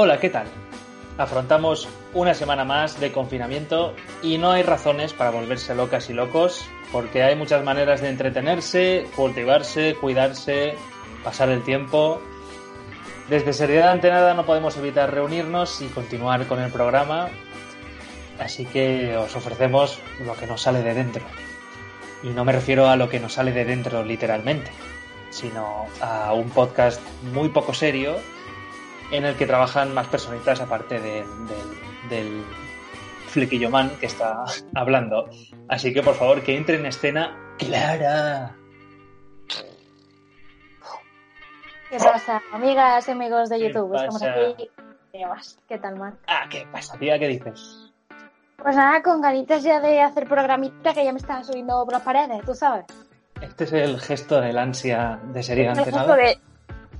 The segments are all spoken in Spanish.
Hola, ¿qué tal? Afrontamos una semana más de confinamiento y no hay razones para volverse locas y locos porque hay muchas maneras de entretenerse, cultivarse, cuidarse, pasar el tiempo. Desde Seriedad ante nada no podemos evitar reunirnos y continuar con el programa, así que os ofrecemos lo que nos sale de dentro. Y no me refiero a lo que nos sale de dentro literalmente, sino a un podcast muy poco serio en el que trabajan más personitas aparte de- del, del flequillo man que está hablando. Así que por favor que entre en escena Clara. ¿Qué pasa, amigas y amigos de ¿Qué YouTube? Estamos pasa? aquí. ¿Qué más? ¿Qué tal, Marc? Ah, ¿qué pasa, tía? ¿Qué dices? Pues nada, con ganitas ya de hacer programita que ya me están subiendo por las paredes, tú sabes. Este es el gesto del ansia de serie El ante gesto nada. de,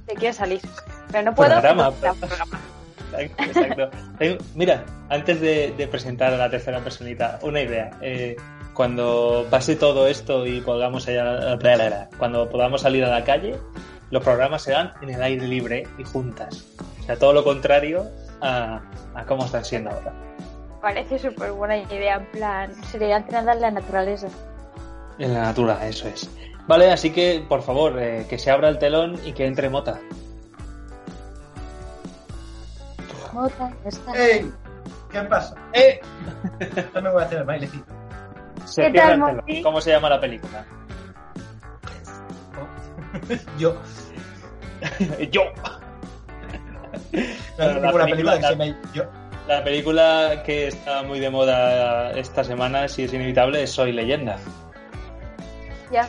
de quiero salir. Pero no puedo. Programa, programa. Exacto, Mira, antes de, de presentar a la tercera personita, una idea. Eh, cuando pase todo esto y podamos allá- cuando podamos salir a la calle, los programas serán en el aire libre y juntas. O sea, todo lo contrario a, a cómo están siendo ahora. Parece súper buena idea, en plan, sería entrenar la naturaleza. En la natura, eso es. Vale, así que, por favor, eh, que se abra el telón y que entre Mota. Está. ¡Ey! ¿Qué pasa? ¡Eh! Yo me voy a hacer el bailecito. Se ¿Qué cierra tal, el telón. Monty? ¿Cómo se llama la película? Yo. Yo. No La película película que se Yo. La película que está muy de moda esta semana, si es inevitable, es Soy Leyenda. Ya.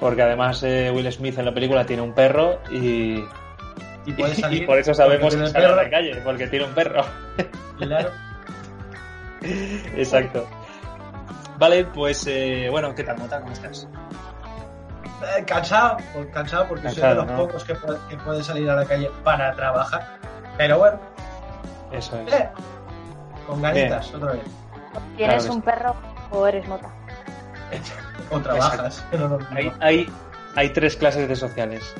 Porque además eh, Will Smith en la película tiene un perro y, Y puede salir. y por eso sabemos que sale a la calle, porque tiene un perro. Claro. Exacto. Vale, pues eh, bueno, ¿qué tal, Mota? ¿Cómo estás? Eh, cansado, por- cansado porque soy de los ¿no? pocos que puede, que puede salir a la calle para trabajar. Pero bueno, Eso es. eh, con ganitas otra vez. ¿Tienes un sí. perro o eres mota? O trabajas. No, no, no. Hay, hay, hay tres clases de sociales.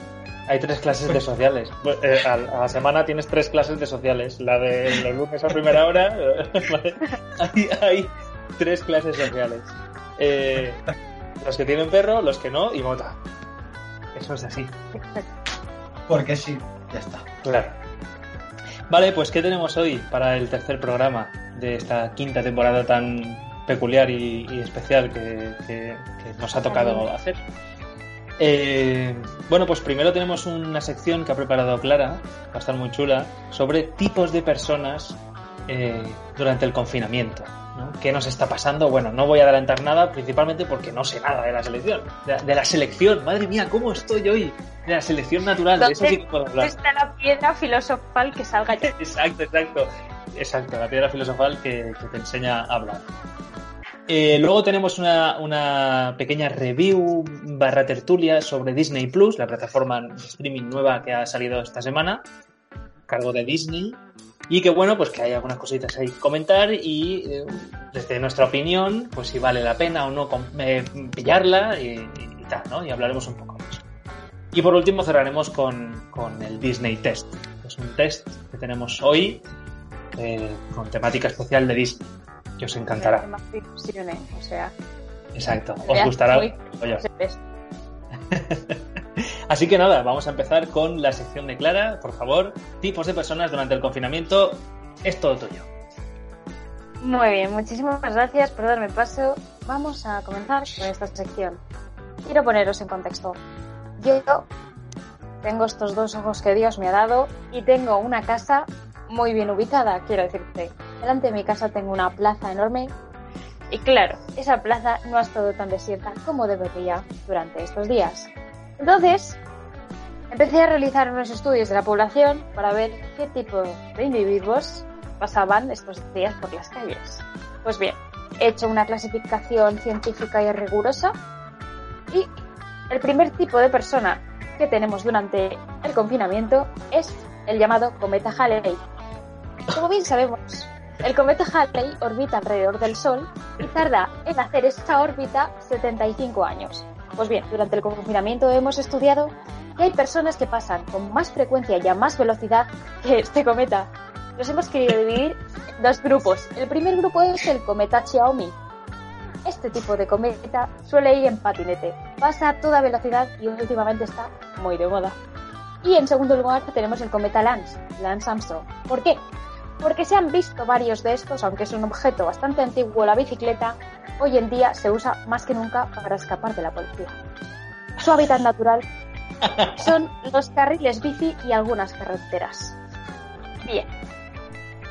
Hay tres clases de sociales. Pues, eh, a, a la semana tienes tres clases de sociales. La de los lunes a primera hora. ¿vale? Hay, hay tres clases sociales. Eh, los que tienen perro, los que no y mota. Eso es así. Porque sí, ya está. Claro. Vale, pues ¿qué tenemos hoy para el tercer programa de esta quinta temporada tan peculiar y, y especial que, que- que nos ha tocado hacer? Eh, bueno, pues primero tenemos una sección que ha preparado Clara, va a estar muy chula, sobre tipos de personas eh, durante el confinamiento. ¿no? ¿Qué nos está pasando? Bueno, no voy a adelantar nada, principalmente porque no sé nada de la selección. De, de la selección, madre mía, ¿cómo estoy hoy? De la selección natural, de eso sí que puedo hablar. está la piedra filosofal que salga ya? Exacto, exacto. Exacto, la piedra filosofal que, que te enseña a hablar. Eh, luego tenemos una, una pequeña review barra tertulia sobre Disney Plus, la plataforma de streaming nueva que ha salido esta semana, cargo de Disney. Y que bueno, pues que hay algunas cositas ahí que comentar y eh, desde nuestra opinión, pues si vale la pena o no eh, pillarla y, y- y tal, ¿no? Y hablaremos un poco de eso. Y por último cerraremos con, con el Disney Test. que Es un test que tenemos hoy eh, con temática especial de Disney, que os encantará. Más O sea, Exacto, os gustará. muy-. Así que nada, vamos a empezar con la sección de Clara, por favor. Tipos de personas durante el confinamiento. Es todo tuyo. Muy bien, muchísimas gracias por darme paso. Vamos a comenzar con esta sección. Quiero poneros en contexto. Yo tengo estos dos ojos que Dios me ha dado y tengo una casa muy bien ubicada, quiero decirte. Delante de mi casa tengo una plaza enorme y claro, esa plaza no ha estado tan desierta como debería durante estos días. Entonces, empecé a realizar unos estudios de la población para ver qué tipo de individuos pasaban estos días por las calles. Pues bien, he hecho una clasificación científica y rigurosa y el primer tipo de persona que tenemos durante el confinamiento es el llamado cometa Halley. Como bien sabemos, el cometa Halley orbita alrededor del Sol y tarda en hacer esta órbita 75 años. Pues bien, durante el confinamiento hemos estudiado Y hay personas que pasan con más frecuencia y a más velocidad que este cometa. Los hemos querido dividir en dos grupos. El primer grupo es el cometa Xiaomi. Este tipo de cometa suele ir en patinete, pasa a toda velocidad y últimamente está muy de moda. Y en segundo lugar tenemos el cometa Lance, Lance Armstrong. ¿Por qué? Porque se han visto varios de estos, aunque es un objeto bastante antiguo, la bicicleta hoy en día se usa más que nunca para escapar de la policía. Su hábitat natural son los carriles bici y algunas carreteras. Bien.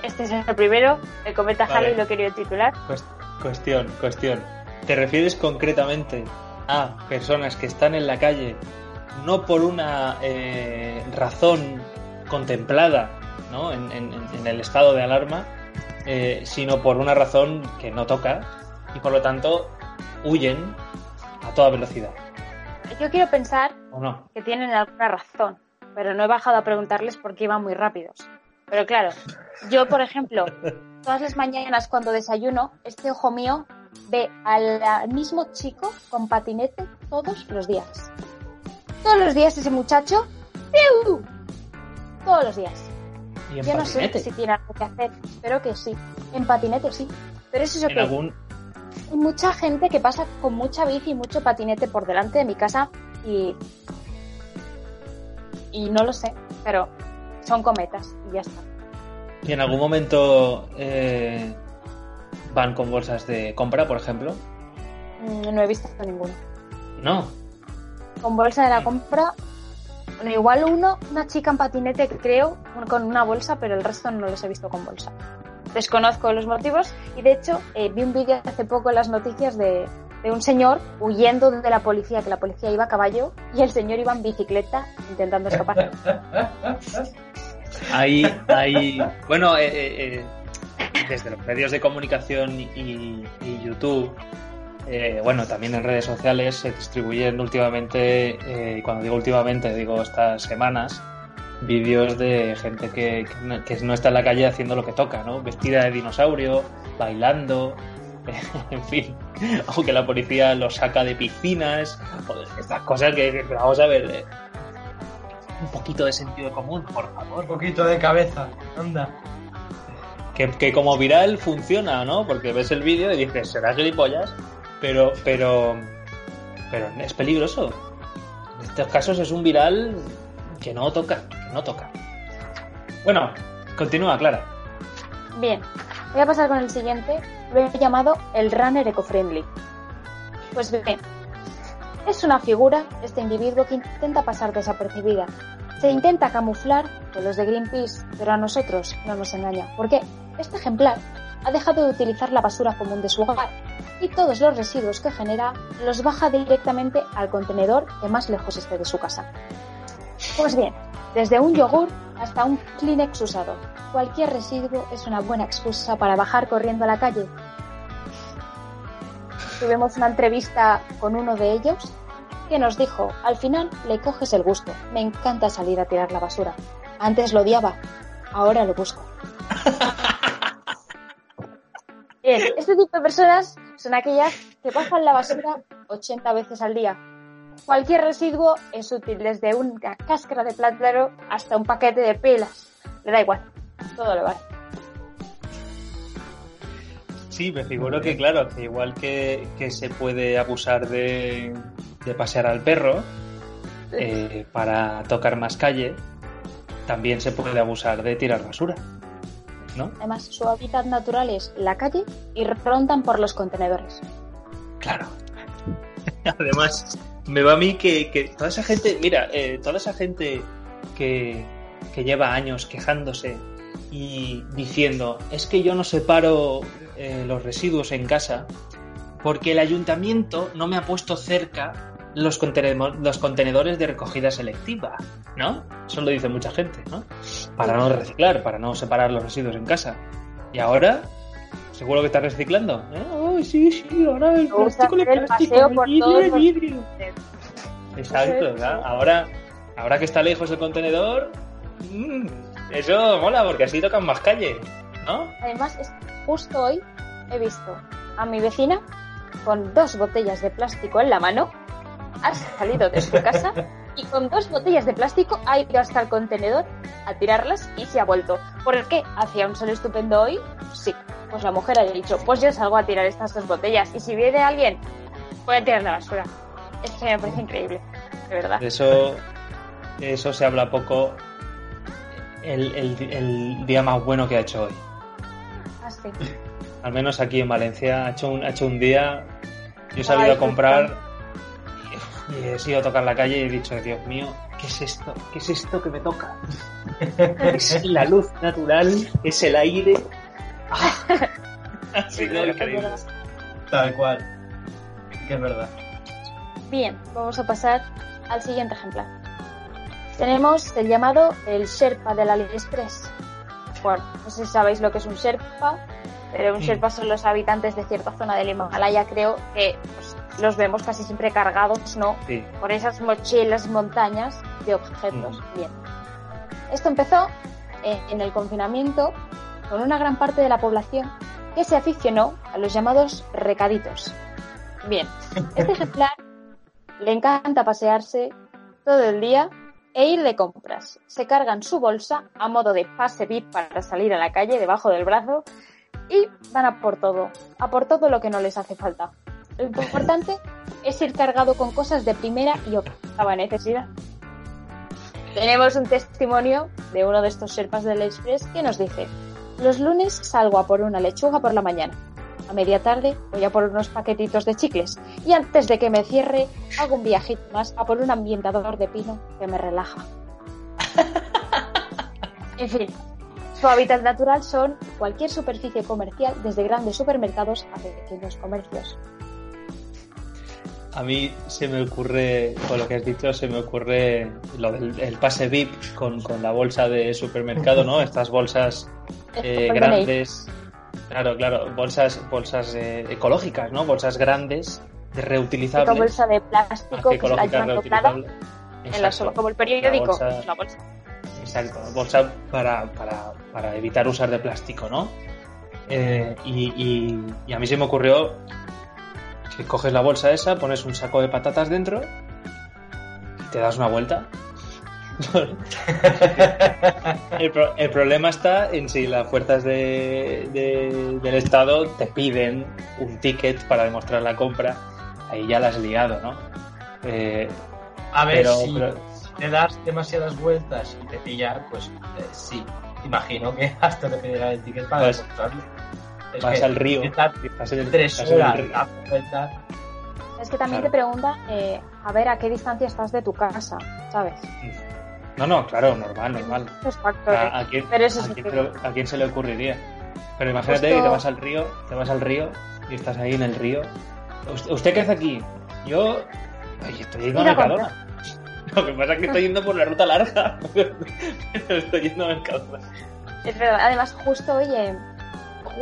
Este es el primero, el cometa Vale. Halley lo quería titular. Cues- Cuestión, cuestión. ¿Te refieres concretamente a personas que están en la calle no por una eh, razón contemplada ¿no? en, en- en el estado de alarma, eh, sino por una razón que no toca y por lo tanto huyen a toda velocidad? Yo quiero pensar ¿O no? que tienen alguna razón, pero no he bajado a preguntarles por qué iban muy rápidos. Pero claro, yo, por ejemplo, todas las mañanas cuando desayuno, este ojo mío ve al al mismo chico con patinete todos los días. Todos los días ese muchacho, ¡piu! Todos los días. Y en Yo no sé si tiene algo que hacer, espero que sí. En patinete sí. Pero eso es En que algún, hay mucha gente que pasa con mucha bici y mucho patinete por delante de mi casa y. Y no lo sé, pero son cometas y ya está. y en algún momento eh, van con bolsas de compra, por ejemplo. Mm, No he visto ninguno. No. Con bolsa de la compra, bueno, igual uno, una chica en patinete, creo, con una bolsa, pero el resto no los he visto con bolsa. Desconozco los motivos y de hecho eh, vi un vídeo hace poco en las noticias de, de un señor huyendo de la policía, que la policía iba a caballo y el señor iba en bicicleta intentando escapar. Hay, hay, bueno, eh, eh, desde los medios de comunicación y YouTube, eh, bueno, también en redes sociales se distribuyen últimamente, eh, y cuando digo últimamente, digo estas semanas, vídeos de gente que, que no- que no está en la calle haciendo lo que toca, ¿no? Vestida de dinosaurio, bailando, en fin, aunque la policía los saca de piscinas, estas cosas que, que vamos a ver, eh, un poquito de sentido común, por favor. Un poquito de cabeza. Anda. que, que como viral funciona, ¿no? Porque ves el vídeo y dices, será gilipollas, pero, pero, pero es peligroso. En estos casos es un viral que no toca, que no toca. Bueno, continúa, Clara. Bien, voy a pasar con el siguiente. Lo he llamado el runner eco-friendly. Pues bien, es una figura, este individuo, que intenta pasar desapercibida. Se intenta camuflar con los de Greenpeace, pero a nosotros no nos engaña. Porque este ejemplar ha dejado de utilizar la basura común de su hogar y todos los residuos que genera los baja directamente al contenedor que más lejos esté de su casa. Pues bien, desde un yogur hasta un Kleenex usado, cualquier residuo es una buena excusa para bajar corriendo a la calle. Tuvimos una entrevista con uno de ellos que nos dijo, al final le coges el gusto, me encanta salir a tirar la basura. Antes lo odiaba, ahora lo busco. Bien, este tipo de personas son aquellas que bajan la basura 80 veces al día. Cualquier residuo es útil, desde una cáscara de plátano hasta un paquete de pilas. Le da igual, todo le vale. Sí, me figuro que, claro, que igual que, que se puede abusar de, de pasear al perro eh, para tocar más calle, también se puede abusar de tirar basura, ¿no? Además, su hábitat natural es la calle y rondan por los contenedores. Claro. Además, me va a mí que, que toda esa gente, mira, eh, toda esa gente que, que lleva años quejándose y diciendo, es que yo no separo eh, los residuos en casa porque el ayuntamiento no me ha puesto cerca los, los contenedores de recogida selectiva, ¿no? Eso lo dice mucha gente, ¿no? Para no reciclar, para no separar los residuos en casa. Y ahora, seguro que está reciclando. ¿eh? Ay, sí, sí, ahora el plástico, el el plástico, el vidrio, el los- vidrio. Exacto, ¿verdad? Ahora, ahora que está lejos el contenedor, mm, eso mola porque así tocan más calle, ¿no? Además, justo hoy he visto a mi vecina con dos botellas de plástico en la mano. Ha salido de su casa y con dos botellas de plástico ha ido hasta el contenedor a tirarlas y se ha vuelto. ¿Por qué? ¿Hacía un sol estupendo hoy? Sí. Pues la mujer ha dicho, pues yo salgo a tirar estas dos botellas y si viene alguien, voy a tirar la basura. Esto me parece increíble, de verdad. Eso, eso se habla poco el, el- el día más bueno que ha hecho hoy. Así. Al menos aquí en Valencia ha hecho un, ha hecho un día. Yo he Ay, salido a comprar y, he sido a tocar la calle y he dicho, Dios mío, ¿qué es esto? ¿Qué es esto que me toca? es la luz natural, es el aire. Ah. Es increíble. verdad. Tal cual. Que es verdad. Bien, vamos a pasar al siguiente ejemplar. Tenemos el llamado el Sherpa del AliExpress. Bueno, no sé si sabéis lo que es un Sherpa, pero un Mm. Sherpa son los habitantes de cierta zona del Himalaya, creo que pues, los vemos casi siempre cargados, ¿no? Sí. Por esas mochilas montañas de objetos. Mm. Bien. Esto empezó eh, en el confinamiento con una gran parte de la población que se aficionó a los llamados recaditos. Bien, este ejemplar le encanta pasearse todo el día e ir de compras. Se cargan su bolsa a modo de pase VIP para salir a la calle debajo del brazo y van a por todo, a por todo lo que no les hace falta. Lo importante es ir cargado con cosas de primera y octava necesidad. Tenemos un testimonio de uno de estos serpas del Express que nos dice, los lunes salgo a por una lechuga por la mañana. A media tarde voy a por unos paquetitos de chicles y antes de que me cierre hago un viajito más a por un ambientador de pino que me relaja. en fin, su hábitat natural son cualquier superficie comercial desde grandes supermercados a pequeños comercios. A mí se me ocurre, con lo que has dicho, se me ocurre lo del el pase VIP con, con la bolsa de supermercado, ¿no? Estas bolsas eh, grandes. Claro, claro, bolsas, bolsas eh, ecológicas, ¿no? Bolsas grandes, reutilizables. bolsa de plástico que que la llevan doblada en la como el periódico, bolsa- es una bolsa. Exacto, bolsa para, para, para evitar usar de plástico, ¿no? Eh, y, y- y a mí se me ocurrió que coges la bolsa esa, pones un saco de patatas dentro y te das una vuelta. el, pro- el problema está en si las fuerzas de- de- del Estado te piden un ticket para demostrar la compra. Ahí ya la has liado, ¿no? Eh, A ver, pero, si pero- te das demasiadas vueltas y te pilla, pues eh, sí. Imagino que hasta te pedirá el ticket para Vas- demostrarlo. Es vas que al río. estás en el- tres estás en el horas río. vueltas. Es que también Claro. te pregunta, eh, a ver, a qué distancia estás de tu casa, ¿sabes? No, no, claro, normal, normal. ¿A, a quién, Pero eso a quién a quién se le ocurriría? Pero imagínate Justo- que te vas al río, te vas al río y estás ahí en el río. ¿Usted, usted qué hace aquí? Yo ay, estoy yendo a Ir a Mercadona. Lo que pasa es que estoy yendo por la ruta larga. Estoy yendo a Mercadona. Es verdad. Además, justo hoy, eh,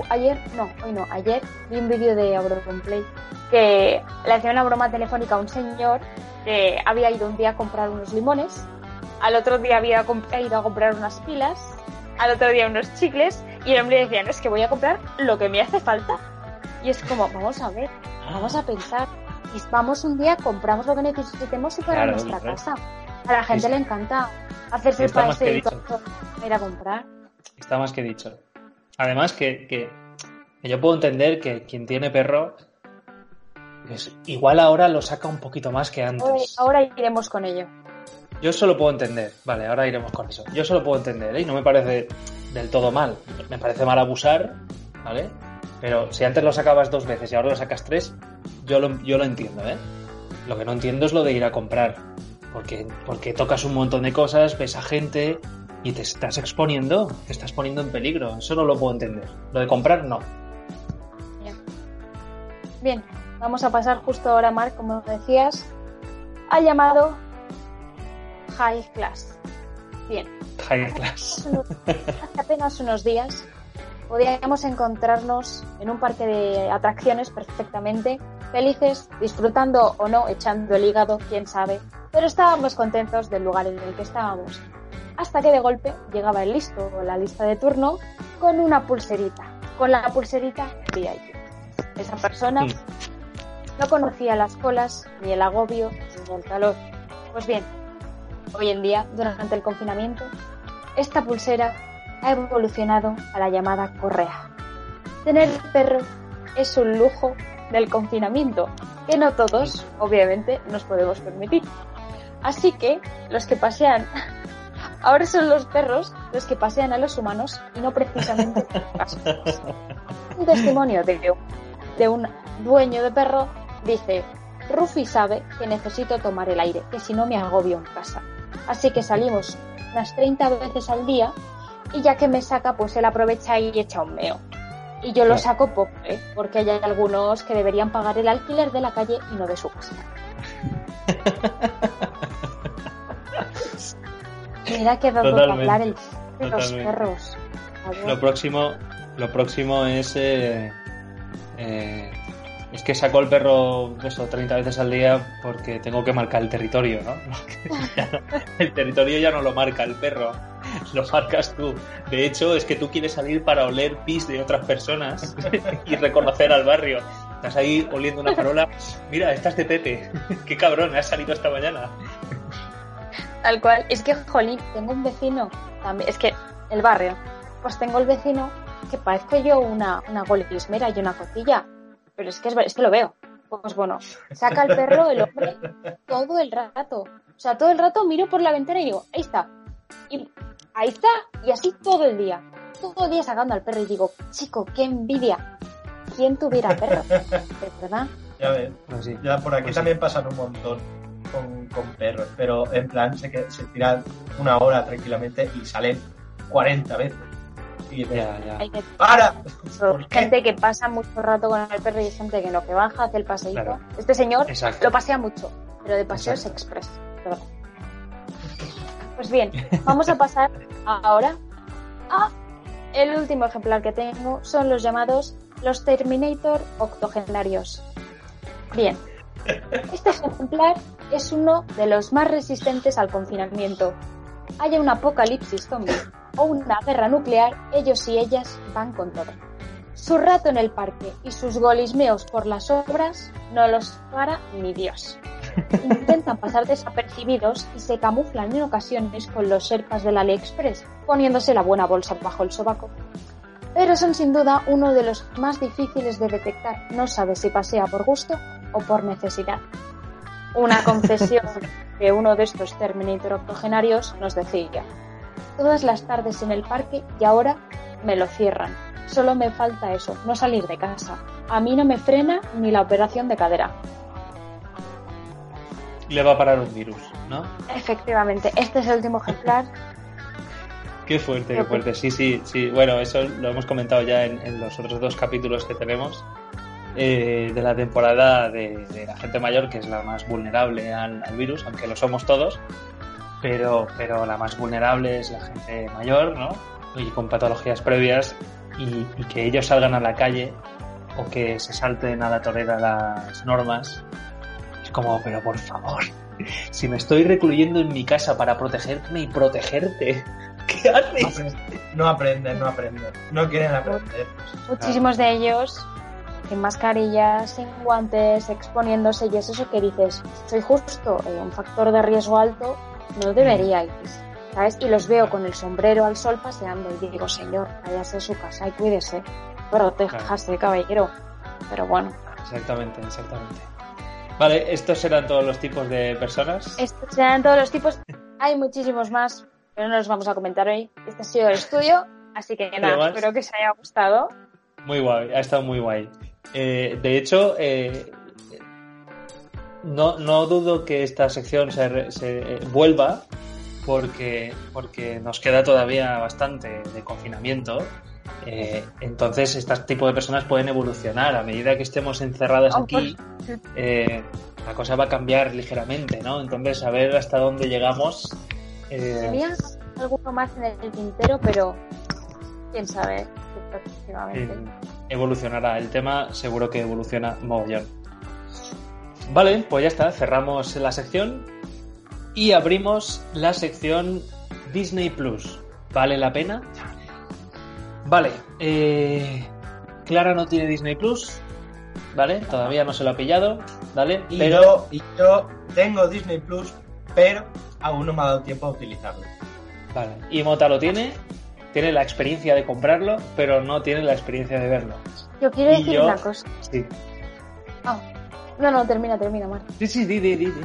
ayer, no, hoy no, ayer vi un vídeo de Auronplay que le hacía una broma telefónica a un señor que había ido un día a comprar unos limones, al otro día había ido a comprar unas pilas, al otro día unos chicles y el hombre decía, no, es que voy a comprar lo que me hace falta. Y es como, vamos a ver, vamos a pensar. Y Vamos un día, compramos lo que necesitemos y para Claro, nuestra casa. A la gente le encanta hacerse el Está paseíto dicho. a ir a comprar. Está más que dicho. Además que, que- yo puedo entender que quien tiene perro pues, igual ahora lo saca un poquito más que Ahora, antes. ahora iremos con ello. Yo solo puedo entender, vale, ahora iremos con eso. Yo solo puedo entender, ¿eh? y no me parece del todo mal. Me parece mal abusar, ¿vale? Pero si antes lo sacabas dos veces y ahora lo sacas tres, yo lo, yo lo entiendo, ¿eh? Lo que no entiendo es lo de ir a comprar. Porque, porque tocas un montón de cosas, ves a gente y te estás exponiendo, te estás poniendo en peligro. Eso no lo puedo entender. Lo de comprar, no. Bien, vamos a pasar justo ahora, Marc, como decías, al llamado High Class. Bien, High class. hace apenas unos días podíamos encontrarnos en un parque de atracciones perfectamente felices, disfrutando o no, echando el hígado, quién sabe, pero estábamos contentos del lugar en el que estábamos. Hasta que de golpe llegaba el listo o la lista de turno con una pulserita, con la pulserita VIP. Esa persona Mm. no conocía las colas, ni el agobio, ni el calor. Pues bien, Hoy en día, durante el confinamiento, esta pulsera ha evolucionado a la llamada correa. Tener perro es un lujo del confinamiento que no todos, obviamente, nos podemos permitir. Así que los que pasean, ahora son los perros los que pasean a los humanos y no precisamente los Un testimonio de, de un dueño de perro dice, Rufi sabe que necesito tomar el aire, que si no me agobio en casa. Así que salimos unas 30 veces al día y ya que me saca, pues él aprovecha y echa un meo. Y yo lo saco poco, ¿eh? porque hay algunos que deberían pagar el alquiler de la calle y no de su casa. Mira que dado hablar el de los perros. Lo próximo, lo próximo es eh, eh, es que saco el perro eso 30 veces al día porque tengo que marcar el territorio, ¿no? el territorio ya no lo marca el perro, lo marcas tú. De hecho, es que tú quieres salir para oler pis de otras personas y reconocer al barrio. Estás ahí oliendo una farola. Mira, estás de Pepe. Qué cabrón, has salido esta mañana. Tal cual. Es que, jolín, tengo un vecino también. Es que el barrio. Pues tengo el vecino que parezco yo una, una golismera y una cotilla pero es que, es, que lo veo. Pues bueno, saca el perro el hombre todo el rato. O sea, todo el rato miro por la ventana y digo, ahí está. Y ahí está. Y así todo el día. Todo el día sacando al perro y digo, chico, qué envidia. ¿Quién tuviera perro? ¿Verdad? Ya ves. Pues ya por aquí pues también pasan un montón con, con, perros. Pero en plan, se, se tiran una hora tranquilamente y salen 40 veces. ¡Para! gente que pasa mucho rato con el perro y gente que no, que baja, hace el paseíto. Este señor lo pasea mucho, pero de paseos express. Pues bien, vamos a pasar ahora a el último ejemplar que tengo. Son los llamados los Terminator octogenarios. Bien, este ejemplar es uno de los más resistentes al confinamiento. Haya un apocalipsis zombie o una guerra nuclear, ellos y ellas van con todo. Su rato en el parque y sus golismeos por las obras no los para ni Dios. Intentan pasar desapercibidos y se camuflan en ocasiones con los serpas del AliExpress, poniéndose la buena bolsa bajo el sobaco. Pero son sin duda uno de los más difíciles de detectar. No sabe si pasea por gusto o por necesidad. Una confesión que uno de estos Terminator octogenarios nos decía todas las tardes en el parque y ahora me lo cierran. Solo me falta eso, no salir de casa. A mí no me frena ni la operación de cadera. Le va a parar un virus, ¿no? Efectivamente, este es el último ejemplar. qué fuerte, qué fuerte. Sí, sí, sí. Bueno, eso lo hemos comentado ya en, los otros dos capítulos que tenemos eh, de la temporada de, la gente mayor, que es la más vulnerable al virus, aunque lo somos todos pero, pero la más vulnerable es la gente mayor, ¿no? Y con patologías previas y, que ellos salgan a la calle o que se salten a la torera las normas. Como, pero por favor, si me estoy recluyendo en mi casa para protegerme y protegerte, ¿qué haces? No aprenden, no aprenden, no quieren aprender. Muchísimos de ellos sin mascarillas, sin guantes, exponiéndose y es eso que dices, soy justo eh, un factor de riesgo alto no deberíais, ¿sabes? Y los veo con el sombrero al sol paseando y digo, señor, váyase a su casa y cuídese, protéjase, caballero. Pero bueno. Exactamente, exactamente. Vale, estos serán todos los tipos de personas. Estos serán todos los tipos. Hay muchísimos más, pero no los vamos a comentar hoy. Este ha sido el estudio, así que nada, espero que os haya gustado. Muy guay, ha estado muy guay. Eh, de hecho, eh, no, no dudo que esta sección se, se vuelva porque, porque nos queda todavía bastante de confinamiento. Eh, entonces, este tipo de personas pueden evolucionar. A medida que estemos encerradas oh, aquí, pues, eh, la cosa va a cambiar ligeramente, ¿no? Entonces, a ver hasta dónde llegamos. Eh... Alguno más en el tintero, pero quién sabe. evolucionará. El tema seguro que evoluciona mogollón. Vale, pues ya está, cerramos la sección y abrimos la sección Disney Plus. ¿Vale la pena? Vale, eh, Clara no tiene Disney Plus, ¿vale? Todavía no se lo ha pillado, ¿vale? Y, yo, y yo tengo Disney Plus, pero aún no me ha dado tiempo a utilizarlo. Vale. Y Mota lo tiene, tiene la experiencia de comprarlo, pero no tiene la experiencia de verlo. Yo quiero Y decir yo- una cosa. Sí. Ah, no, no, termina, termina, Mar. Sí, sí, di, di, di, di.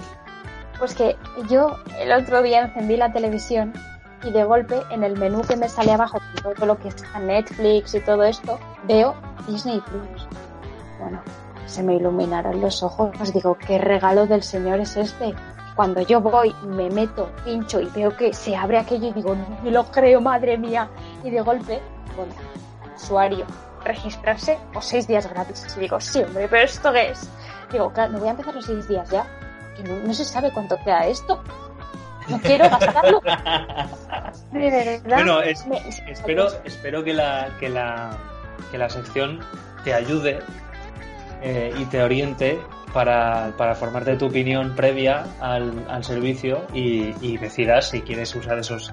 Pues que yo el otro día encendí la televisión y de golpe en el menú que me sale abajo, todo lo que está Netflix y todo esto, veo Disney Plus. Bueno, se me iluminaron los ojos. Os digo, ¿qué regalo del señor es este? Cuando yo voy, me meto, pincho y veo que se abre aquello y digo, no me lo creo, madre mía. Y de golpe, bueno, usuario, registrarse o seis días gratis. Y digo, sí, hombre, pero ¿esto qué es? Digo, claro, no voy a empezar los seis días ya. Que no, no se sabe cuánto queda esto. No quiero gastarlo. De verdad. Bueno, es- me- Espero, espero que la, que la, que la sección te ayude eh, y te oriente para, para formarte tu opinión previa al, al servicio y, y decidas si quieres usar esos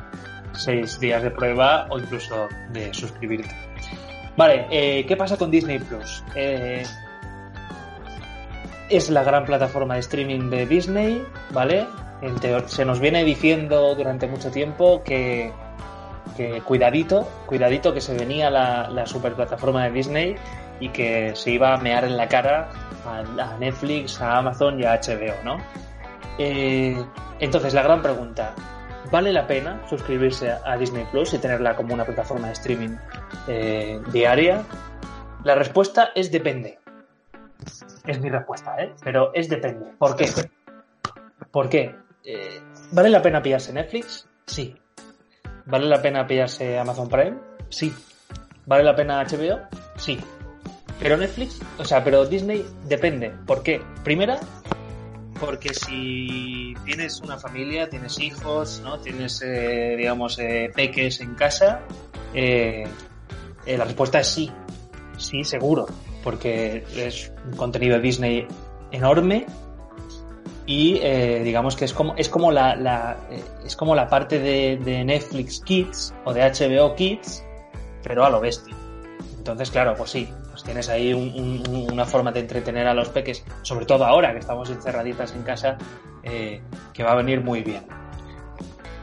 seis días de prueba o incluso de suscribirte. Vale, eh, ¿qué pasa con Disney Plus? Eh, es la gran plataforma de streaming de Disney, ¿vale? Se nos viene diciendo durante mucho tiempo que, cuidadito, cuidadito que se venía la, la superplataforma de Disney y que se iba a mear en la cara a, Netflix, a Amazon y a HBO, ¿no? Eh, entonces, la gran pregunta, ¿vale la pena suscribirse a Disney Plus y tenerla como una plataforma de streaming eh, diaria? La respuesta es depende. Es mi respuesta, ¿eh? Pero es depende. ¿Por qué? ¿Por qué? Eh, ¿Vale la pena pillarse Netflix? Sí. ¿Vale la pena pillarse Amazon Prime? Sí. ¿Vale la pena HBO? Sí. Pero Netflix, o sea, pero Disney depende. ¿Por qué? Primera, porque si tienes una familia, tienes hijos, ¿no? Tienes, eh, digamos, eh, peques en casa, eh, eh, la respuesta es sí. Sí, seguro. Porque es un contenido de Disney enorme y eh, digamos que es como es como la, la, eh, es como la parte de, Netflix Kids o de HBO Kids pero a lo bestia. Entonces claro pues sí pues tienes ahí un- un- una forma de entretener a los peques sobre todo ahora que estamos encerraditas en casa eh, que va a venir muy bien.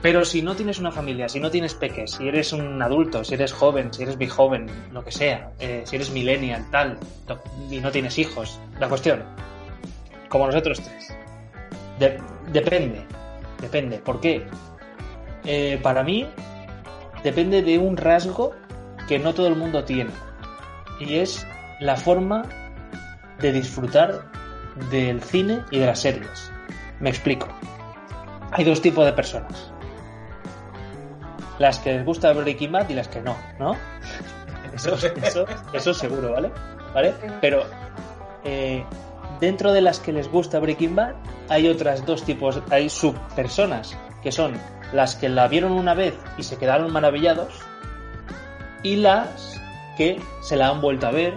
Pero si no tienes una familia, si no tienes peques, si eres un adulto, si eres joven, si eres big joven, lo que sea, eh, si eres millennial, tal, y no tienes hijos, la cuestión, como nosotros tres, de- depende, depende. ¿Por qué? Eh, para mí, depende de un rasgo que no todo el mundo tiene, y es la forma de disfrutar del cine y de las series. Me explico. Hay dos tipos de personas las que les gusta Breaking Bad y las que no, ¿no? Eso, eso, eso seguro, ¿vale? ¿Vale? Pero eh, dentro de las que les gusta Breaking Bad hay otras dos tipos, hay subpersonas, que son las que la vieron una vez y se quedaron maravillados y las que se la han vuelto a ver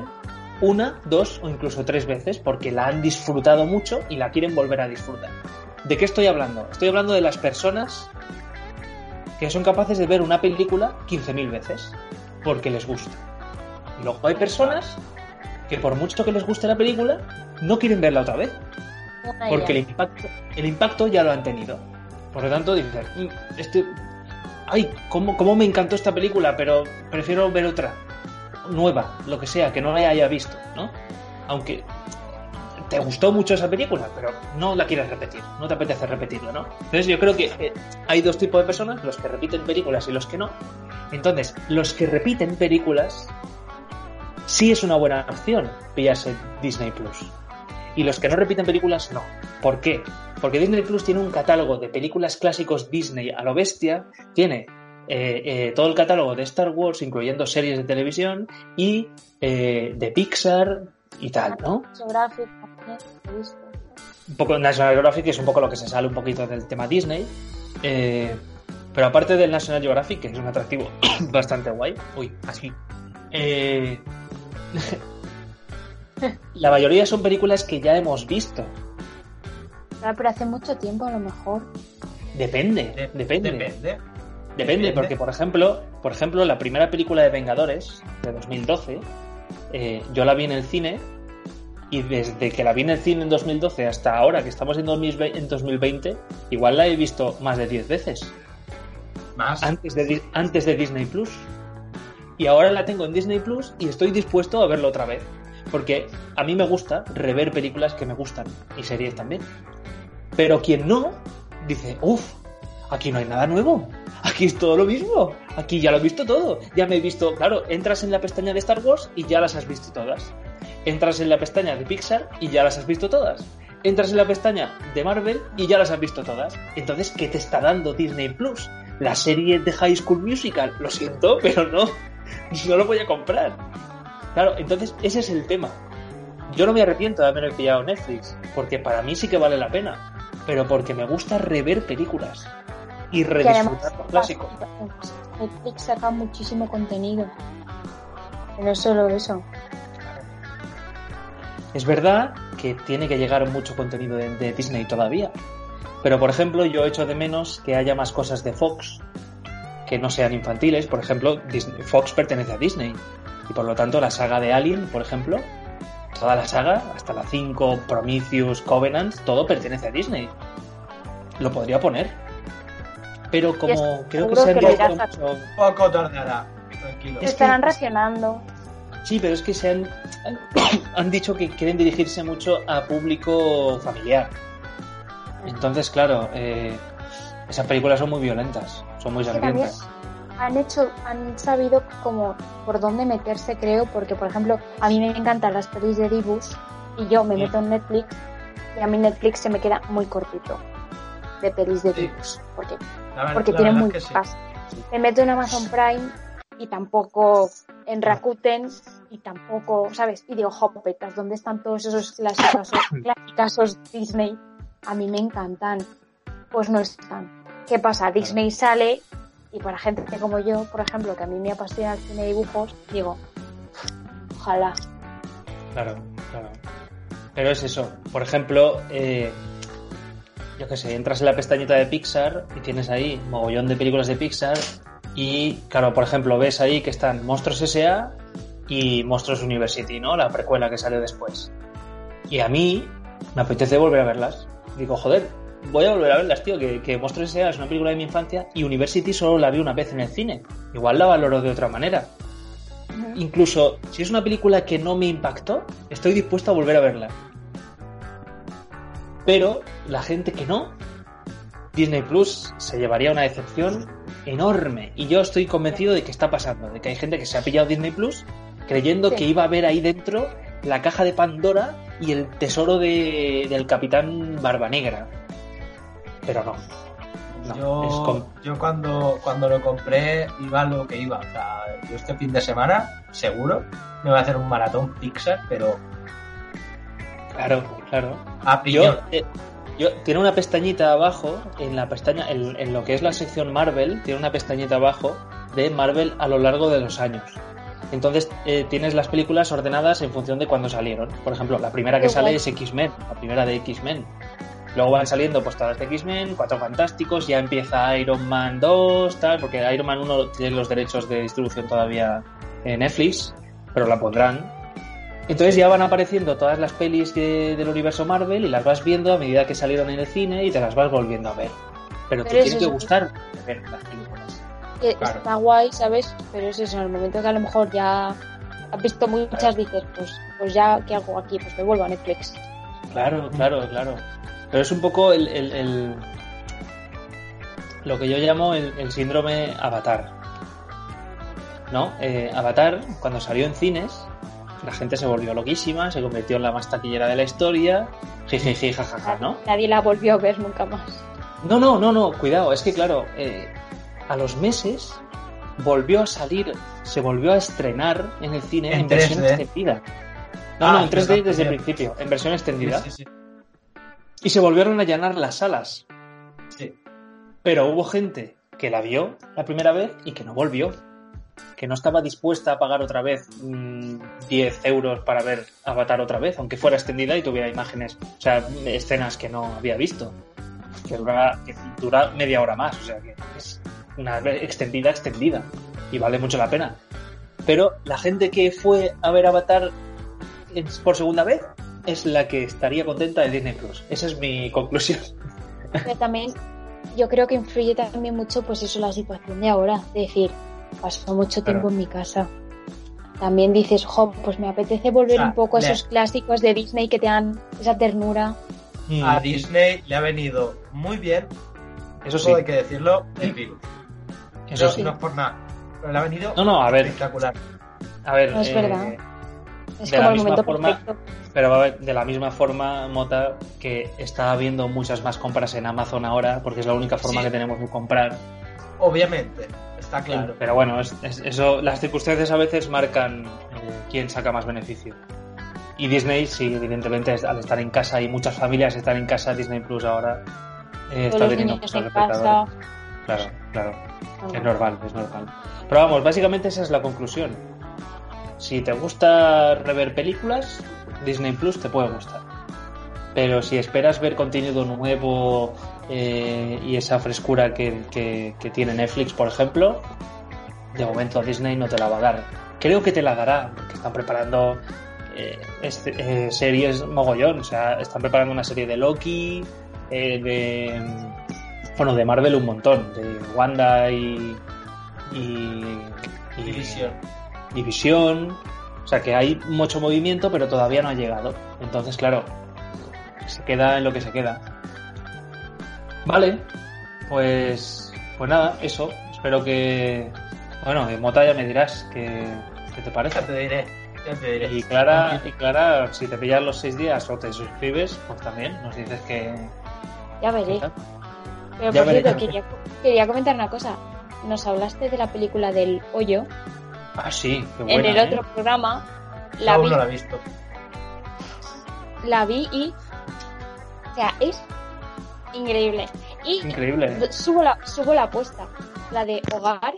una, dos o incluso tres veces porque la han disfrutado mucho y la quieren volver a disfrutar. ¿De qué estoy hablando? Estoy hablando de las personas que son capaces de ver una película 15.000 veces porque les gusta. Luego hay personas que por mucho que les guste la película, no quieren verla otra vez Una porque el impacto, el impacto ya lo han tenido. Por lo tanto, dicen, "Mm, este, ay, cómo, cómo me encantó esta película, pero prefiero ver otra, nueva, lo que sea, que no la haya visto, ¿no? Aunque te gustó mucho esa película, pero no la quieres repetir, no te apetece repetirla, ¿no? Entonces yo creo que eh, hay dos tipos de personas, los que repiten películas y los que no. Entonces, los que repiten películas sí es una buena opción pillarse Disney Plus. Y los que no repiten películas, no. ¿Por qué? Porque Disney Plus tiene un catálogo de películas clásicos Disney a lo bestia, tiene eh, eh, todo el catálogo de Star Wars, incluyendo series de televisión, y eh, de Pixar y tal, ¿no? Un poco National Geographic es un poco lo que se sale un poquito del tema Disney. pero aparte del National Geographic, que es un atractivo bastante guay, uy, así. eh, la mayoría son películas que ya hemos visto. Claro, pero hace mucho tiempo a lo mejor. Depende, De- depende. Depende. Depende, porque por ejemplo, por ejemplo, la primera película de Vengadores de 2012, eh, yo la vi en el cine Y desde que la vi en el cine en 2012 hasta ahora, que estamos en 2020, igual la he visto más de 10 veces. Más. Antes de, antes de Disney Plus. Y ahora la tengo en Disney Plus y estoy dispuesto a verlo otra vez. Porque a mí me gusta rever películas que me gustan y series también. Pero quien no, dice, uff, aquí no hay nada nuevo. Aquí es todo lo mismo. Aquí ya lo he visto todo. Ya me he visto, claro, entras en la pestaña de Star Wars y ya las has visto todas. Entras en la pestaña de Pixar y ya las has visto todas. Entras en la pestaña de Marvel y ya las has visto todas. Entonces, ¿qué te está dando Disney Plus? La serie de High School Musical. Lo siento, pero no. No lo voy a comprar. Claro, entonces ese es el tema. Yo no me arrepiento de haberme pillado Netflix, porque para mí sí que vale la pena, pero porque me gusta rever películas y redisfrutar los clásicos. Netflix saca muchísimo contenido. No solo eso. Es verdad que tiene que llegar mucho contenido de, de Disney todavía. Pero por ejemplo, yo echo de menos que haya más cosas de Fox que no sean infantiles. Por ejemplo, Disney, Fox pertenece a Disney. Y por lo tanto, la saga de Alien, por ejemplo, toda la saga, hasta la 5, Prometheus, Covenant, todo pertenece a Disney. Lo podría poner. Pero como creo que se han lo mucho... Poco tardará. Tranquilo. Es estarán que- racionando. Sí, pero es que se han, han, han dicho que quieren dirigirse mucho a público familiar. Entonces, claro, eh, esas películas son muy violentas, son muy Es que también sangrientas. han hecho, han sabido como por dónde meterse, creo, porque por ejemplo, a mí me encantan las pelis de Dibus y yo me Sí. meto en Netflix y a mí Netflix se me queda muy cortito de pelis de Sí. Dibus, porque, ver- porque tiene muy es que sí. pocas. Me meto en Amazon Prime y tampoco en Rakuten y tampoco, ¿sabes? Y digo, jopetas, ¿dónde están todos esos clásicos, clásicos Disney? A mí me encantan. Pues no están. ¿Qué pasa? Disney sale y para gente como yo, por ejemplo, que a mí me apasiona el cine de dibujos, digo, ojalá. Claro, claro. Pero es eso. Por ejemplo, eh, yo qué sé, entras en la pestañita de Pixar y tienes ahí mogollón de películas de Pixar y, claro, por ejemplo, ves ahí que están Monstruos S.A. y Monstruos University, ¿no? La precuela que salió después. Y a mí me apetece volver a verlas. Digo, joder, voy a volver a verlas, tío, que, que Monstruos S.A. es una película de mi infancia y University solo la vi una vez en el cine. Igual la valoro de otra manera. Incluso si es una película que no me impactó, estoy dispuesto a volver a verla. Pero la gente que no, Disney Plus se llevaría una decepción enorme. Y yo estoy convencido de que está pasando, de que hay gente que se ha pillado Disney Plus creyendo Sí. que iba a ver ahí dentro la caja de Pandora y el tesoro de- del capitán Barba Negra. Pero no. No, yo, es con- yo cuando, cuando lo compré iba a lo que iba. O sea, yo este fin de semana, seguro, me voy a hacer un maratón Pixar, pero Claro, claro. a. Yo, eh, yo- tiene una pestañita abajo, en la pestaña, en, en lo que es la sección Marvel, tiene una pestañita abajo de Marvel a lo largo de los años. Entonces eh, tienes las películas ordenadas en función de cuándo salieron. Por ejemplo, la primera que sale es X-Men, la primera de X-Men. Luego van saliendo pues todas de X-Men, Cuatro Fantásticos, ya empieza Iron Man 2, tal, porque Iron Man 1 tiene los derechos de distribución todavía en Netflix, pero la pondrán. Entonces ya van apareciendo todas las pelis de- del universo Marvel y las vas viendo a medida que salieron en el cine y te las vas volviendo a ver. Pero, te tiene que gustar ver las películas. Claro. Está guay, ¿sabes? Pero es eso, en el momento que a lo mejor ya has visto muchas, dices, pues, pues ya, ¿qué hago aquí? Pues me vuelvo a Netflix. Claro, claro, claro. Pero es un poco el, el- el- lo que yo llamo el, el síndrome Avatar. ¿No? Eh, Avatar, cuando salió en cines, la gente se volvió loquísima, se convirtió en la más taquillera de la historia, jijiji, jajaja, ¿no? Nadie la volvió a ver nunca más. No, no, no, no, cuidado, es que claro, eh, a los meses volvió a salir, se volvió a estrenar en el cine en, En versión 3D. extendida. No, Ah, no, en 3D verdad, desde el principio, en versión extendida. Sí, sí, sí. Y se volvieron a llenar las salas. Sí. Pero hubo gente que la vio la primera vez y que no volvió. Que no estaba dispuesta a pagar otra vez mm, 10 euros para ver Avatar otra vez, aunque fuera extendida y tuviera imágenes, o sea, escenas que no había visto. Que dura, que dura media hora más, o sea, que es una extendida, extendida. Y vale mucho la pena. Pero la gente que fue a ver Avatar por segunda vez es la que estaría contenta de Disney Plus. Esa es mi conclusión. Pero también yo creo que influye también mucho, pues eso, la situación de ahora. De decir, paso mucho tiempo Claro. en mi casa. También dices, jo, pues me apetece volver O sea, un poco a esos clásicos de Disney que te dan esa ternura. A Disney le ha venido muy bien, Eso sí, hay que decirlo, el virus. eso No, sí. no es por nada. Pero le ha venido No, no, a ver, espectacular. a ver. No es eh, verdad. Es de como la el misma momento forma- perfecto. Pero va a ver, de la misma forma, Mota, que está habiendo muchas más compras en Amazon ahora, porque es la única forma Sí. que tenemos de comprar. Obviamente, está claro. Pero bueno, es- es- eso, las circunstancias a veces marcan eh, quién saca más beneficio. Y Disney, sí, evidentemente, al estar en casa y muchas familias están en casa, Disney Plus ahora eh, está teniendo muchos espectadores. Claro, claro. Es Normal. normal, es normal. Pero vamos, básicamente esa es la conclusión. Si te gusta rever películas, Disney Plus te puede gustar. Pero si esperas ver contenido nuevo eh, y esa frescura que, tiene Netflix, por ejemplo, de momento Disney no te la va a dar. Creo que te la dará, porque están preparando eh, este- eh, series mogollón. O sea, están preparando una serie de Loki, eh, de. Bueno, de Marvel un montón, de Wanda y. y. y División. O sea que hay mucho movimiento, pero todavía no ha llegado. Entonces, claro, se queda en lo que se queda. Vale, pues. Pues nada, eso. Espero que. Bueno, de Mota ya me dirás qué, qué te parece. Ya te diré, ya te diré. Y Clara, y Clara, si te pillas los seis días o te suscribes, pues también nos dices que. Ya veré. Pero Ya por cierto, quería, quería comentar una cosa. Nos hablaste de la película del hoyo Ah, sí, qué en buena. el ¿eh? otro programa. La Aún vi, no la he visto. la vi y. O sea, es increíble. Y Increíble. ¿eh? subo la, subo la apuesta. La de Hogar.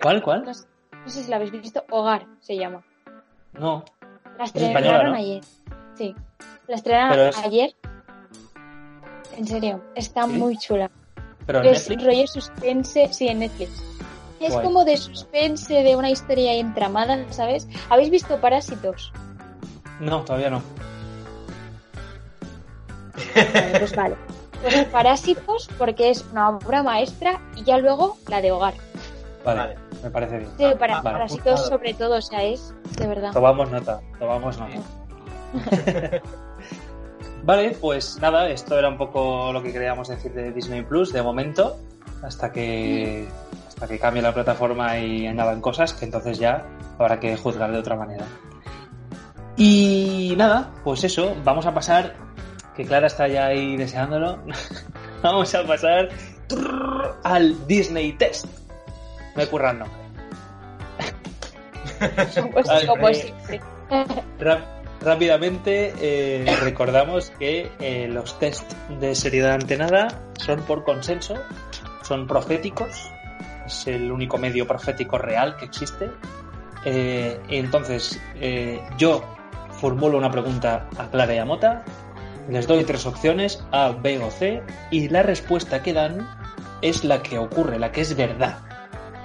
¿Cuál, cuál? No sé, no sé si la habéis visto. Hogar se llama. No. La estrenaron ¿no? ayer. Sí. La estrenaron es- ayer. En serio, está ¿Sí? muy chula. ¿Pero en Es Netflix? rollo suspense, sí, en Netflix. Es Guay. como de suspense, de una historia entramada, ¿sabes? ¿Habéis visto Parásitos? No, todavía no. Vale, pues vale. Pues Parásitos porque es una obra maestra y ya luego la de Hogar. Vale, Vale. me parece bien. Sí, para, Ah, vale, Parásitos sobre todo, o sea, es de verdad. Tomamos nota, tomamos nota. vale, pues nada, esto era un poco lo que queríamos decir de Disney Plus de momento, hasta que hasta que cambie la plataforma y añadan cosas, que entonces ya habrá que juzgar de otra manera. Y nada, pues eso, vamos a pasar, que Clara está ya ahí deseándolo, vamos a pasar trrr, al Disney Test. Me curran nombre. Rápidamente eh, recordamos que eh, los test de seriedad ante nada son por consenso, son proféticos, es el único medio profético real que existe. Eh, entonces, eh, yo formulo una pregunta a Clara y a Mota, les doy tres opciones, A, B o C, y la respuesta que dan es la que ocurre, la que es verdad.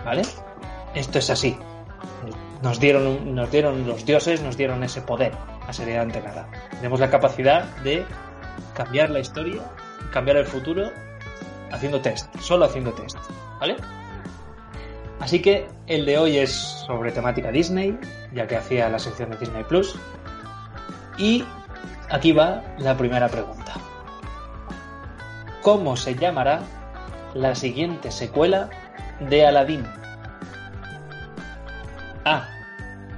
¿Vale? Esto es así. Nos dieron, nos dieron los dioses, nos dieron ese poder, a seriedad ante nada. Tenemos la capacidad de cambiar la historia, cambiar el futuro, haciendo test, solo haciendo test, ¿vale? Así que el de hoy es sobre temática Disney, ya que hacía la sección de Disney Plus. Y aquí va la primera pregunta. ¿Cómo se llamará la siguiente secuela de Aladdin? A.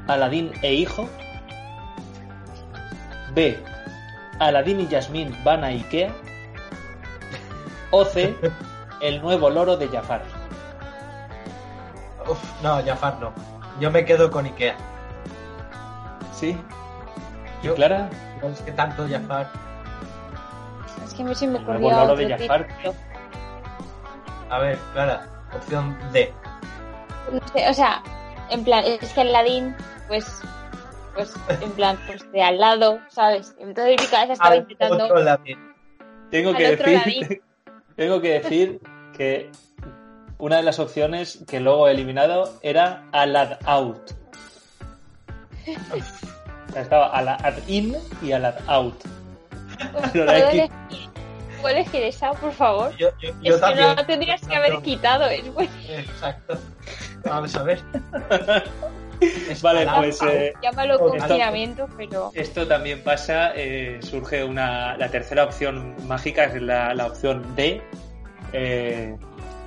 Aladín e hijo. B. Aladín y Yasmín van a Ikea. O C. El nuevo loro de Jafar. Uf, no, Jafar no. Yo me quedo con Ikea. ¿Sí? ¿Y Yo- Clara? No es que tanto Jafar. Es que a mí se me ocurrió otro de Jafar. título. A ver, Clara, opción D. No sé, o sea, en plan, es que Aladdin, pues, pues, en plan, pues de al lado, ¿sabes? Entonces mi cabeza estaba Al intentando... otro. Tengo Al que otro decir, tengo que decir que una de las opciones que luego he eliminado era Alad Out. Estaba a la ad in y a la ad out. ¿Puedo elegir, ¿Puedo elegir esa, por favor? Yo, yo, yo es también. que no la tendrías que haber quitado. Es muy... Exacto. Vamos a ver. Es Vale, palabra. pues eh, Llámalo confinamiento, pero... esto también pasa. eh, surge una. La tercera opción mágica es la, la opción D, eh,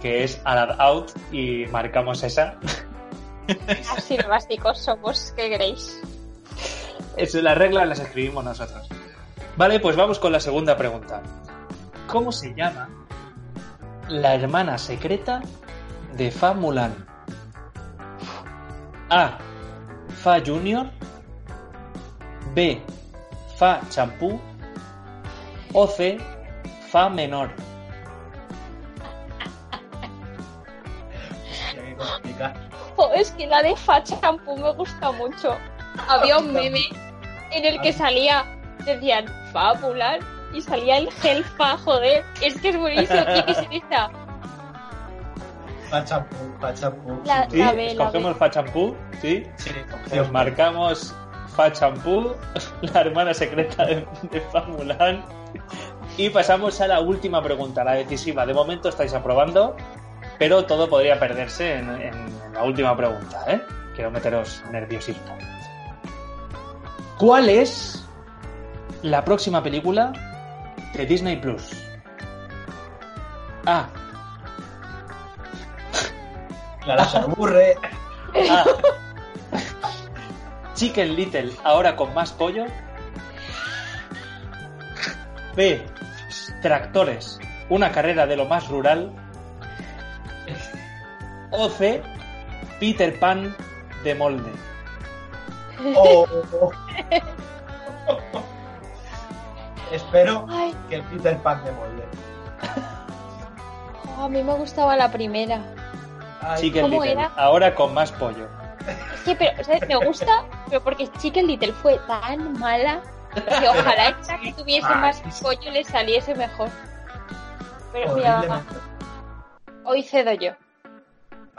que es a la out y marcamos esa. Así de básicos somos, ¿qué queréis? Es, las reglas las escribimos nosotros. Vale, pues vamos con la segunda pregunta. ¿Cómo se llama la hermana secreta de Fa Mulan? A. Fa Junior. B. Fa Champú. O C. Fa menor. Jo, es que la de Fa Shampoo me gusta mucho. Había un meme en el que salía, decían fabular y salía el gel fa, joder. Es que es buenísimo. ¿Y qué se dice? Pachampú, pachampú. La- ¿Sí? La B, Escogemos Fa Champú. ¿Sí? Sí, opción. marcamos Fa Champú, la hermana secreta de, de. Y pasamos a la última pregunta, la decisiva. De momento estáis aprobando, pero todo podría perderse en, en la última pregunta, ¿eh? Quiero meteros nerviosismo. ¿Cuál es la próxima película de Disney Plus? A. Clara se aburre. A. Chicken Little, ahora con más pollo. B. Tractores, una carrera de lo más rural. O C. Peter Pan de molde. Oh. Espero Ay, que el Peter Pan de molde. jo, a mí me gustaba la primera. Ay, Chicken ¿cómo Little, era? ahora con más pollo. Es que, pero, ¿sabes? Me gusta, pero porque Chicken Little fue tan mala que ojalá esta que tuviese Ah, más pollo le saliese mejor. Pero mira, hoy cedo yo.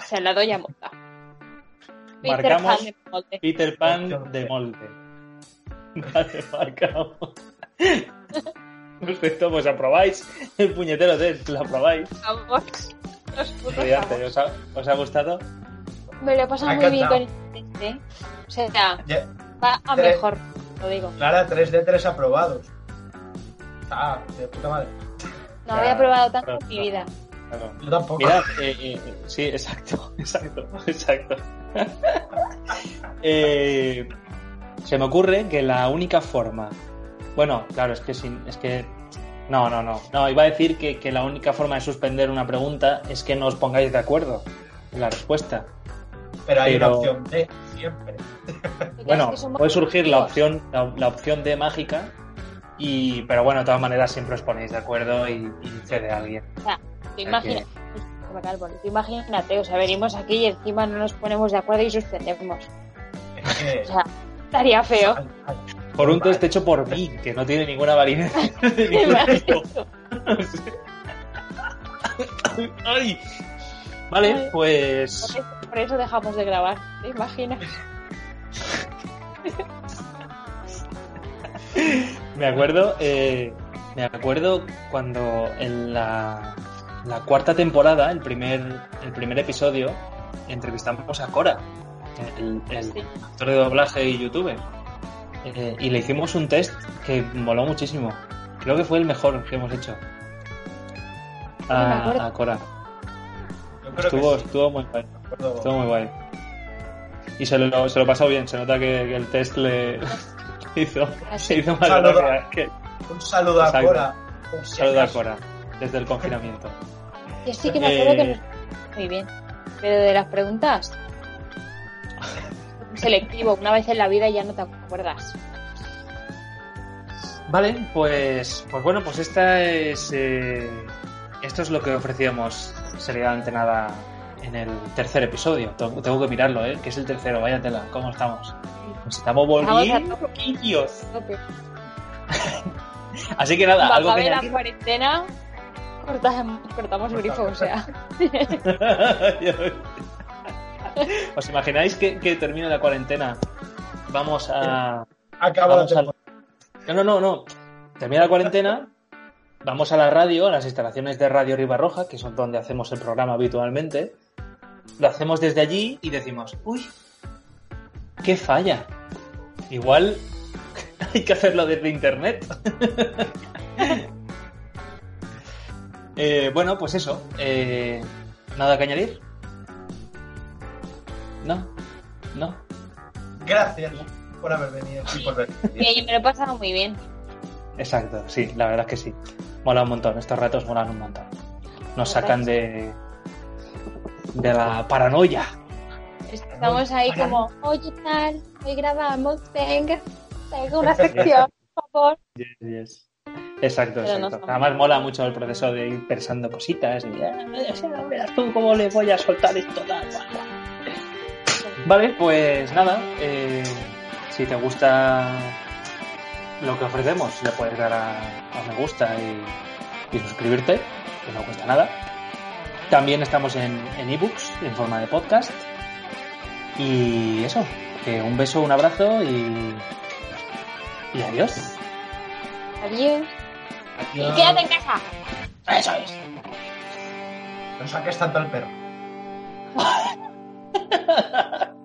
Se la doy a Mota. Peter Marcamos Pan de molde. Peter Pan de molde. Vale, marcamos. Perfecto, pues aprobáis el puñetero test, lo aprobáis. Vamos. Los putos. ¿os ha, os ha gustado? Me lo he pasado muy bien con el test, ¿eh? O sea, Ya- va a Tres. mejor, lo digo. Clara, 3 de 3 aprobados. Ah, de puta madre. No había probado tanto Claro, en mi vida. Claro. Yo tampoco. Mirad, eh, eh, sí, exacto, exacto, exacto. Eh, se me ocurre que la única forma. Bueno, claro, es que sin, es que. No, no, no. No, iba a decir que, que la única forma de suspender una pregunta es que no os pongáis de acuerdo en la respuesta. pero hay pero- una opción B, siempre. Bueno, puede surgir la opción, la, la opción de mágica. Y, pero bueno, de todas maneras siempre os ponéis de acuerdo y, y cede a alguien. O sea, boli. Tú imagínate, o sea, venimos aquí y encima no nos ponemos de acuerdo y suspendemos. Que. O sea, estaría feo. Por un test hecho por mí, que no tiene ninguna validez. Ay. Vale, Ay. pues Por eso, por eso dejamos de grabar, ¿te imaginas? me acuerdo, eh, me acuerdo cuando en la, la cuarta temporada, el primer, el primer episodio, entrevistamos a Cora, el, actor de doblaje y youtuber, Eh, y le hicimos un test que moló muchísimo. Creo que fue el mejor que hemos hecho. A, a Cora. Estuvo, sí. estuvo muy guay. Estuvo muy guay. Y se lo, se lo pasó bien, se nota que, que el test le hizo, se hizo más Saludo. gracia que Un saludo a. Cora. si saludo a. Cora desde el confinamiento. Yo sí que me acuerdo que Eh. nos... Muy bien. Pero de las preguntas... Selectivo, una vez en la vida ya no te acuerdas. Vale, pues, pues bueno, pues esta es eh, esto es lo que ofrecíamos seriedad ante nada en el tercer episodio. Tengo, que mirarlo, ¿eh? Que es el tercero, vaya tela, ¿cómo estamos? Nos estamos volviendo. Así que nada, algo que la cuarentena, cortamos, cortamos grifo, o sea. ¿Os imagináis que, que termine la cuarentena? Vamos a, Acabo la temporada. No, no, no, no. Termina la cuarentena, vamos a la radio, a las instalaciones de Radio Ribarroja, que son donde hacemos el programa habitualmente. Lo hacemos desde allí y decimos, uy, qué falla. Igual hay que hacerlo desde internet. Eh, bueno, pues eso. Eh, ¿Nada que añadir? ¿No? ¿No? Gracias por haber venido y por venir. Bien, me lo he pasado muy bien. Exacto, sí, la verdad es que sí. Mola un montón, estos ratos molan un montón. Nos sacan de, de la paranoia. Estamos ahí como, oye tal, hoy grabamos, venga, tengo una sección, por favor. Yes, yes. Exacto, no exacto. somos- Además mola mucho el proceso de ir pensando cositas y "Ah, verás tú cómo le voy a soltar esto tal, cual, cual". Vale, pues nada, eh, si te gusta lo que ofrecemos, le puedes dar a, a me gusta y, y suscribirte, que no cuesta nada. También estamos en en ebooks, en forma de podcast. Y eso, que un beso, un abrazo y, y adiós. Adiós. Y quédate en casa. Eso es. No saques tanto al perro.